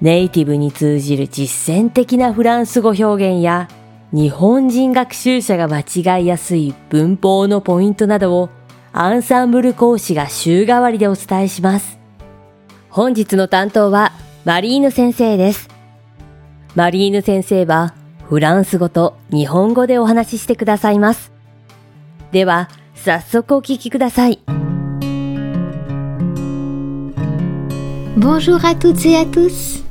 ネイティブに通じる実践的なフランス語表現や日本人学習者が間違いやすい文法のポイントなどをアンサンブル講師が週替わりでお伝えします。本日の担当はマリーヌ先生です。マリーヌ先生はフランス語と日本語でお話ししてくださいます。では、早速お聞きください。Bonjour à toutes et à tous.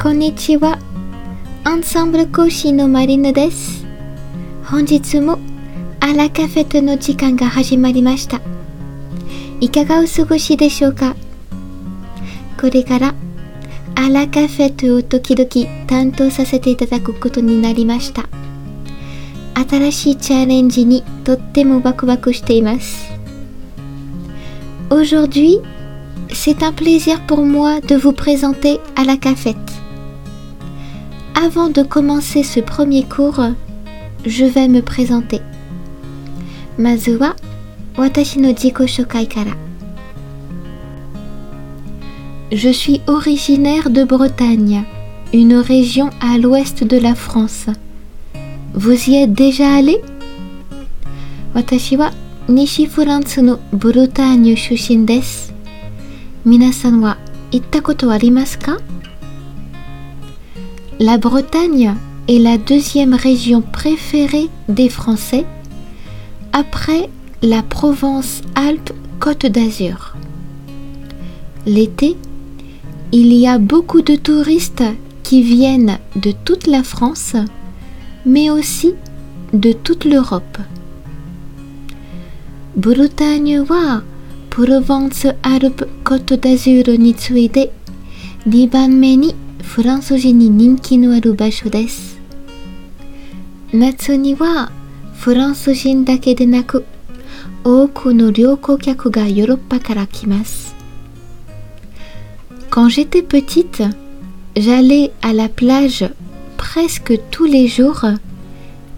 こんにちは。アンサンブル講師のマリナです。本日もアラカフェとの時間が始まりました。いかがお過ごしでしょうか？これからアラカフェとを時々担当させていただくことになりました。新しいチャレンジにとってもバクバクしています。Aujourd'hui, c'est un plaisir pour moi de. Avant de commencer ce premier cours, je vais me présenter. Mazua, watashi no jiko shokai kara. Je suis originaire de Bretagne, une région à l'ouest de la France. Vous y êtes déjà allé? Watashi wa Nishi France no Bretagne shushin. Minasan wa itta koto arimasu La Bretagne est la deuxième région préférée des Français après la Provence-Alpes-Côte d'Azur. L'été, il y a beaucoup de touristes qui viennent de toute la France, mais aussi de toute l'Europe. ブルターニュはプロヴァンス・アルプ・コット・ダズールに次いで2番目に フランス人に人気のある場所です。夏にはフランス人だけでなく多くの旅行客がヨーロッパから来ます。Quand j'étais petite, j'allais à la plage presque tous les jours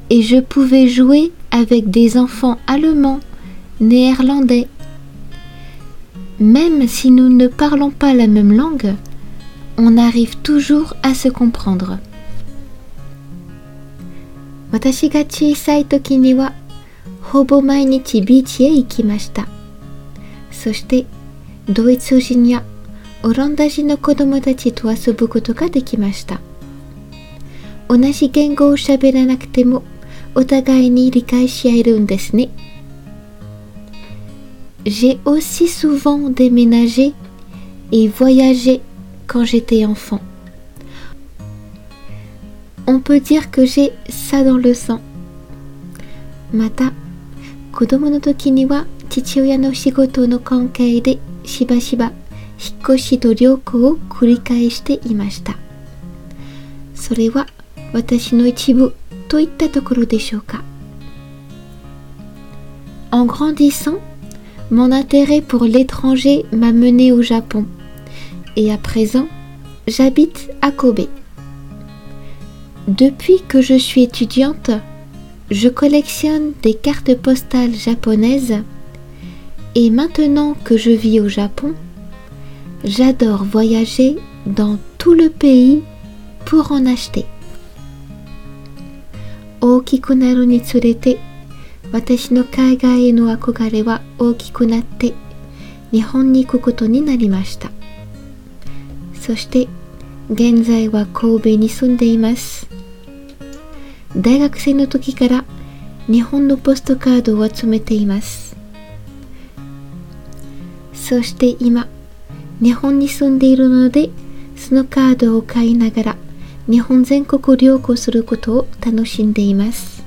et je pouvais jouer avec des enfants allemands néerlandais. Même si nous ne parlons pas la même langue, on arrive toujours à se comprendre. 私が小さい時にはほぼ毎日ビーチへ行きました。そしてドイツ人やオランダ人の子供たちと遊ぶことができました。同じ言語を喋らなくてもお互いに理解し合えるんですね。J'ai aussi souvent déménagé et voyagé quand j'étais enfant. On peut dire que j'ai ça dans le sang. また、子供の時には父親の仕事の関係でしばしば引っ越しと旅行を繰り返していました。それは私の一部といったところでしょうか。En grandissant, mon intérêt pour l'étranger m'a mené au Japon. Et à présent, j'habite à Kobe. Depuis que je suis étudiante, je collectionne des cartes postales japonaises. Et maintenant que je vis au Japon, j'adore voyager dans tout le pays pour en acheter. 大きくなるにつれて私の海外への憧れは大きくなって日本に行くことになりました そして現在は神戸に住んでいます。大学生の時から日本のポストカードを集めています。そして今日本に住んでいるのでそのカードを買いながら日本全国旅行することを楽しんでいます。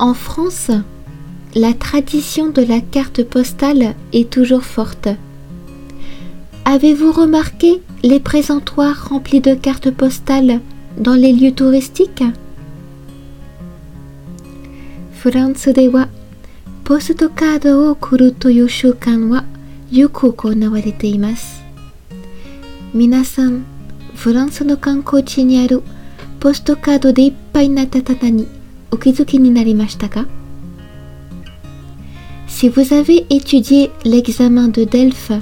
En France, la tradition de la carte postale est toujours forte. Avez-vous remarqué les présentoirs remplis de cartes postales dans les lieux touristiques フランスではポストカードを送るという習慣はよく行われています皆さんフランスの観光地にあるポストカードでいっぱいになった棚にお気づきになりましたか Si vous avez étudié l'examen de Delphes,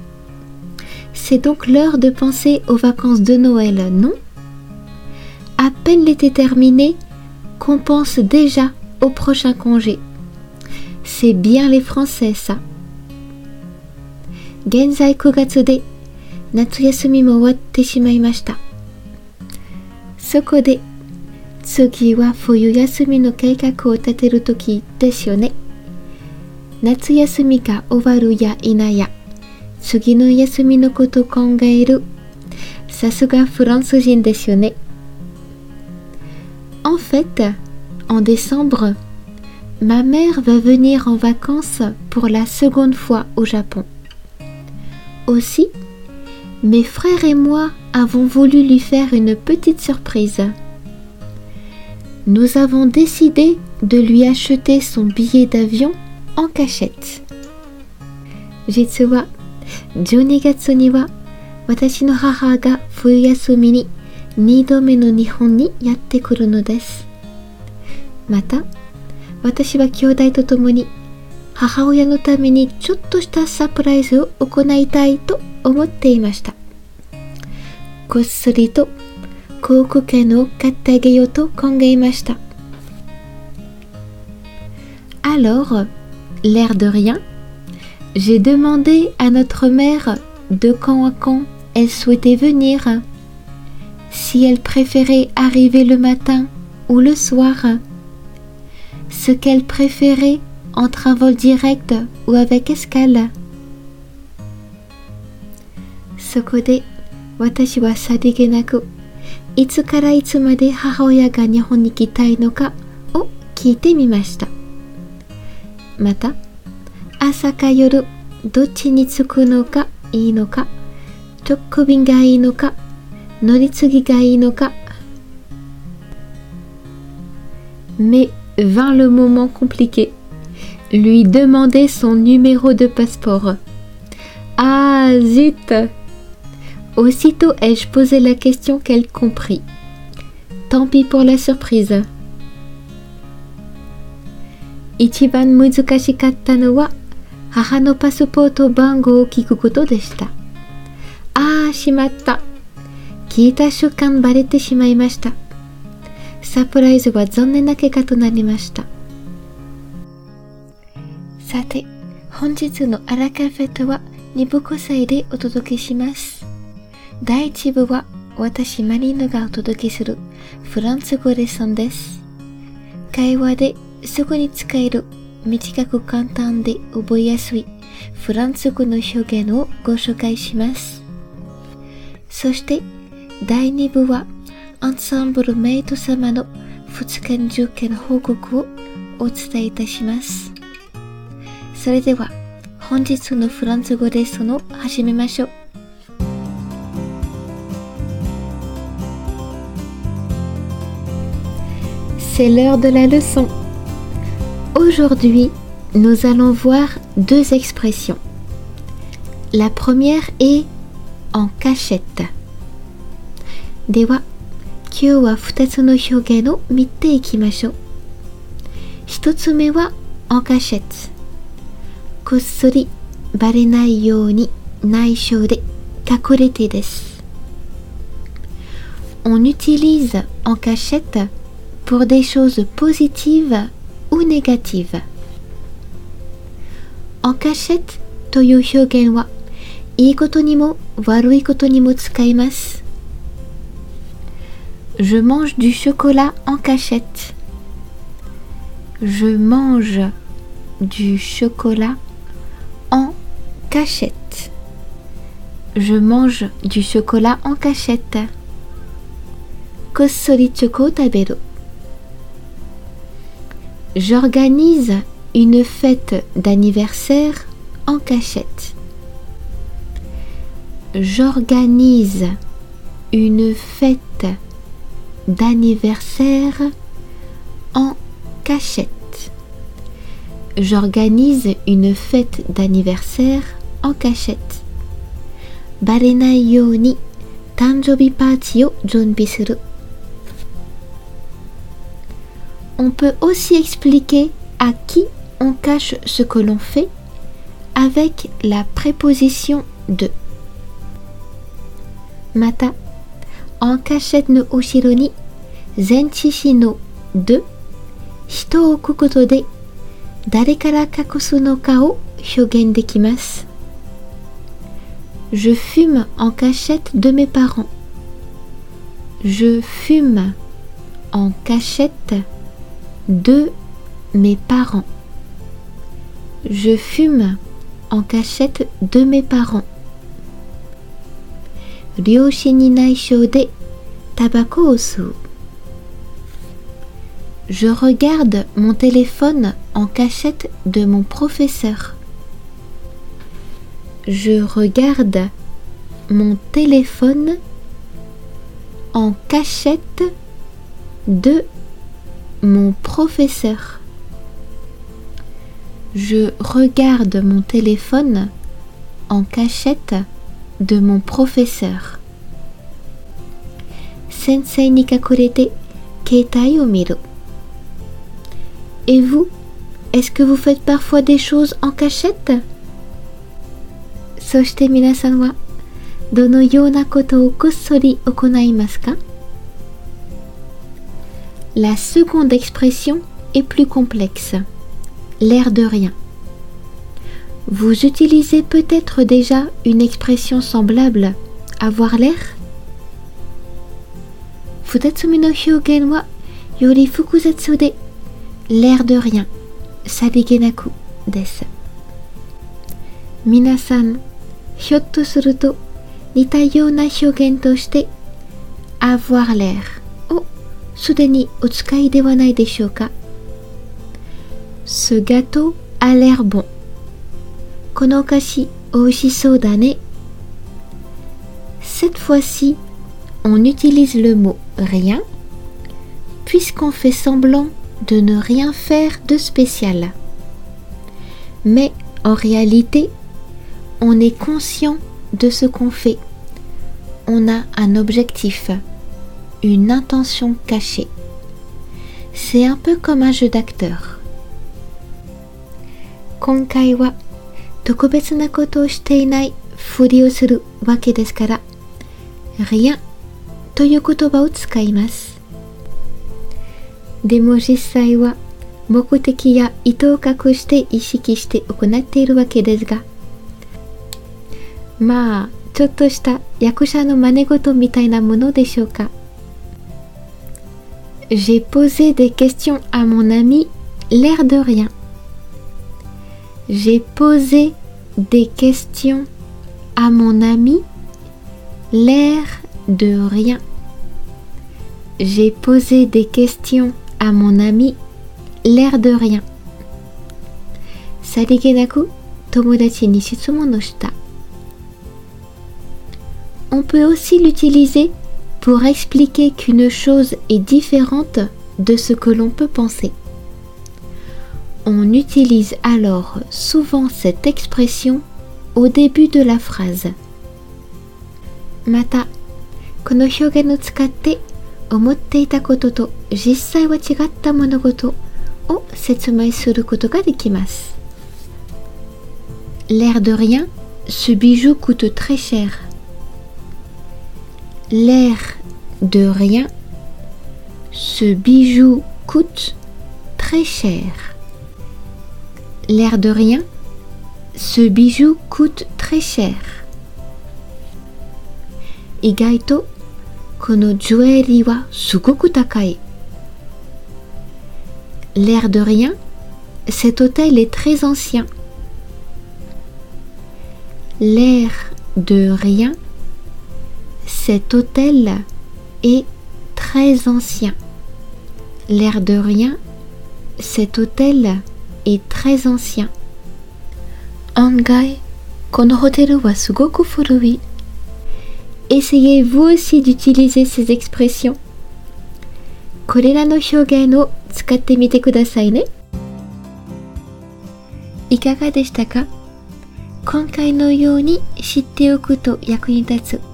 C'est donc l'heure de penser aux vacances de Noël, non? À peine l'été terminé, qu'on pense déjà au prochain congé. C'est bien les Français, ça. Genzai kugatsude natsuyasumi mo watte shimaimashita. Soko de tsugi wa fuyu yasumi no keikaku o tateru toki desu ne. Natsuyasumi ga owaru ya inaya. 次の休みのことを考えるさすがフランス人ですよね En fait, en décembre, ma mère va venir en vacances pour la seconde fois au Japon. Aussi, mes frères et moi avons voulu lui faire une petite surprise. Nous avons décidé de lui acheter son billet d'avion en cachette. 実は 12月には私の母が冬休みに2度目の日本にやってくるのです。また、私は兄弟と共に母親のためにちょっとしたサプライズを行いたいと思っていました。こっそりと航空券を買ってあげようと考えました。Alors, l'air de rien, j'ai demandé à notre mère de quand à quand elle souhaitait venir, si elle préférait arriver le matin ou le soir, ce qu'elle préférait entre un vol direct ou avec escale そこで私はさりげなくいつからいつまで母親が日本に来たいのかを聞いてみましたまた 朝か夜どっちに着くのがいいのか直便がいいのか乗り継ぎがいいのか Mais vint le moment compliqué lui demander son numéro de passeport. Ah zut Aussitôt ai-je posé la question qu'elle comprit. Tant pis pour la surprise. 母のパスポート番号を聞くことでした。ああ、しまった。聞いた瞬間バレてしまいました。サプライズは残念な結果となりました。さて、本日のアラカフェとは2部個性でお届けします。第1部は私マリーヌがお届けするフランス語レッスンです。会話ですぐに使える短く簡単で覚えやすいフランス語の表現をご紹介します。そして第2部はアンサンブルメイト様の2日受験報告をお伝えいたします。それでは本日のフランス語レッスンを始めましょう。C'est l'heure de la leçon. Aujourd'hui, nous allons voir deux expressions. La première est en cachette. Dewa, kyou wa futatsu no hyougen o mitte ikimashou. Hitotsume wa en cachette. Kossori bare nai you ni naishou de kakurete desu. On utilise en cachette pour des choses positives ou négatives. En cachette という表現はいいことにも悪いことにも使います。Je mange du chocolat en cachette. Je mange du chocolat en cachette. Je mange du chocolat en cachette. Kossori choco taberu. J'organise une fête d'anniversaire en cachette. J'organise une fête d'anniversaire en cachette. J'organise une fête d'anniversaire en cachette. Barenai you ni tanjobi party o junbi suru. On peut aussi expliquer à qui on cache ce que l'on fait avec la préposition de. Mata, en cachette no ushiro ni zenchishi no de hito oku koto de dare kara kakusu no hyogen dekimasu. Je fume en cachette de mes parents. Je fume en cachette de mes parents. Je fume en cachette de mes parents. De tabako. Je regarde mon téléphone en cachette de mon professeur. Je regarde mon téléphone en cachette de mon professeur. Je regarde mon téléphone en cachette de mon professeur. Sensei ni kakurete keitai o miru. Et vous, est-ce que vous faites parfois des choses en cachette そして皆さんはどのようなことをこっそり行いますか la seconde expression est plus complexe. L'air de rien. Vous utilisez peut-être déjà une expression semblable, avoir l'air? Futatsumi no hyougen wa yori fukuzatsu de l'air de rien, sabigenaku des. Minasan, hyotto suru to nita na avoir l'air すでにお使いではないでしょうか。Ce gâteau a l'air bon. このお菓子美味しそうだね。Cette fois-ci, on utilise le mot rien puisqu'on fait semblant de ne rien faire de spécial. Mais en réalité, on est conscient de ce qu'on fait. On a un objectif, Une intention cachée. C'est un peu comme un jeu d'acteur. 今回は特別なことをしていないふりをするわけですから、rien という言葉を使います。でも実際は目的や意図を隠して意識して行っているわけですが、まあ、ちょっとした役者の真似事みたいなものでしょうか。j'ai posé des questions à mon ami l'air de rien. J'ai posé des questions à mon ami l'air de rien. J'ai posé des questions à mon ami l'air de rien. On peut aussi l'utiliser pour expliquer qu'une chose est différente de ce que l'on peut penser. On utilise alors souvent cette expression au début de la phrase. Mata, kono omotte ita monogoto o. L'air de rien, ce bijou coûte très cher l'air de rien, ce bijou coûte très cher. L'air de rien, ce bijou coûte très cher. Igaito, kono jueri wa. L'air de rien, cet hôtel est très ancien. L'air de rien, cet hôtel est très ancien. L'air de rien, cet hôtel est très ancien. Angai, kono hoteru wa sugoku furui. Essayez vous aussi d'utiliser ces expressions. これらの表現を使ってみてくださいね。いかがでしたか今回のように知っておくと役に立つ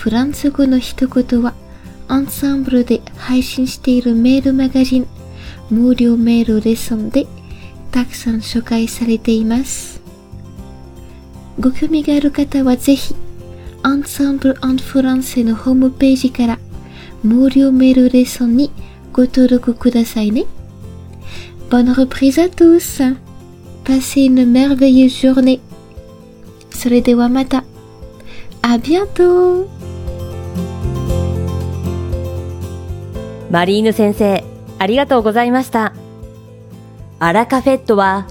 フランス語の一言はアンサンブルで配信しているメールマガジン無料メールレッスンでたくさん紹介されています。ご興味がある方はぜひアンサンブル・アン・フランセのホームページから無料メールレッスンにご登録くださいね。Bonne reprise à tous! Passez une merveilleuse journée! それではまた。À bientôt! マリーヌ先生、ありがとうございました。アラカフェットは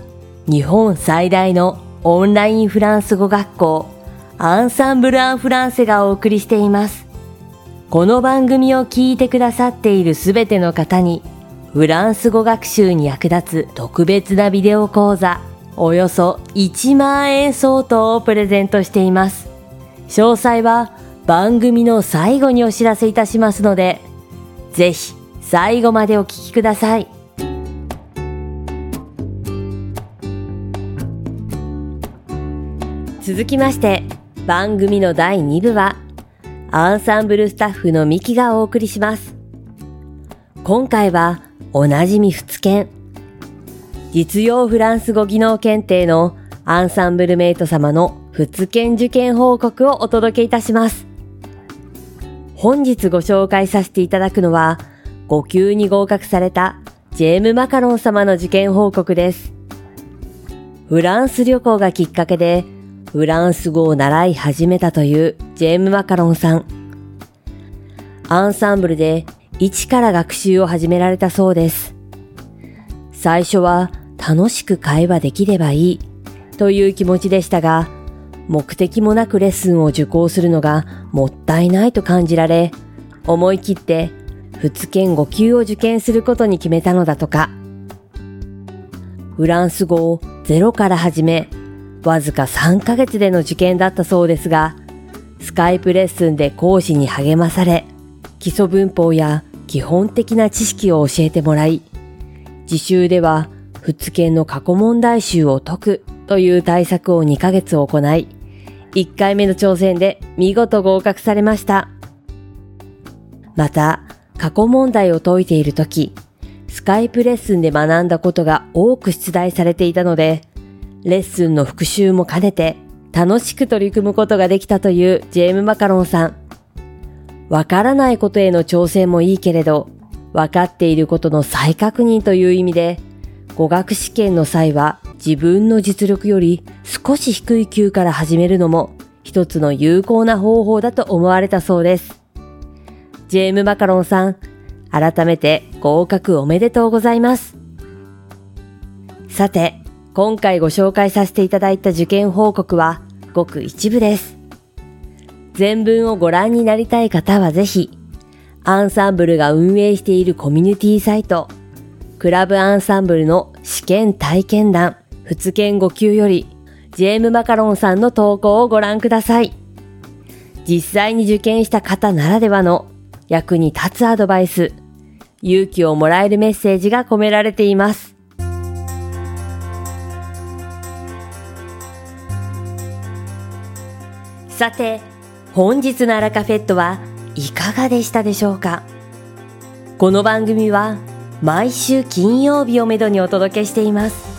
日本最大のオンラインフランス語学校アンサンブル・アン・フランセがお送りしています。この番組を聞いてくださっているすべての方にフランス語学習に役立つ特別なビデオ講座およそ1万円相当をプレゼントしています。詳細は番組の最後にお知らせいたしますので、ぜひ最後までお聞きください。続きまして番組の第2部はアンサンブルスタッフのミキがお送りします。今回はおなじみ仏研実用フランス語技能検定のアンサンブルメイト様の仏研受験報告をお届けいたします。本日ご紹介させていただくのは、5級に合格されたジェーム・マカロン様の受験報告です。フランス旅行がきっかけで、フランス語を習い始めたというジェーム・マカロンさん。アンサンブルで一から学習を始められたそうです。最初は楽しく会話できればいいという気持ちでしたが、目的もなくレッスンを受講するのがもったいないと感じられ、思い切って仏研5級を受験することに決めたのだとか。フランス語をゼロから始め、わずか3ヶ月での受験だったそうですが、スカイプレッスンで講師に励まされ、基礎文法や基本的な知識を教えてもらい、自習では仏研の過去問題集を解くという対策を2ヶ月行い、1回目の挑戦で見事合格されました。また、過去問題を解いているとき、スカイプレッスンで学んだことが多く出題されていたので、レッスンの復習も兼ねて楽しく取り組むことができたというジェーム・マカロンさん。わからないことへの挑戦もいいけれど、わかっていることの再確認という意味で、語学試験の際は自分の実力より少し低い級から始めるのも一つの有効な方法だと思われたそうです。ジェーム・マカロンさん、改めて合格おめでとうございます。さて、今回ご紹介させていただいた受験報告はごく一部です。全文をご覧になりたい方はぜひ、アンサンブルが運営しているコミュニティサイト、クラブアンサンブルの試験体験談、仏研5級より、ジェーム・マカロンさんの投稿をご覧ください。実際に受験した方ならではの役に立つアドバイス、勇気をもらえるメッセージが込められています。さて、本日のアラカフェットはいかがでしたでしょうか？この番組は毎週金曜日をめどにお届けしています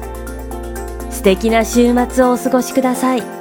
素敵な週末をお過ごしください。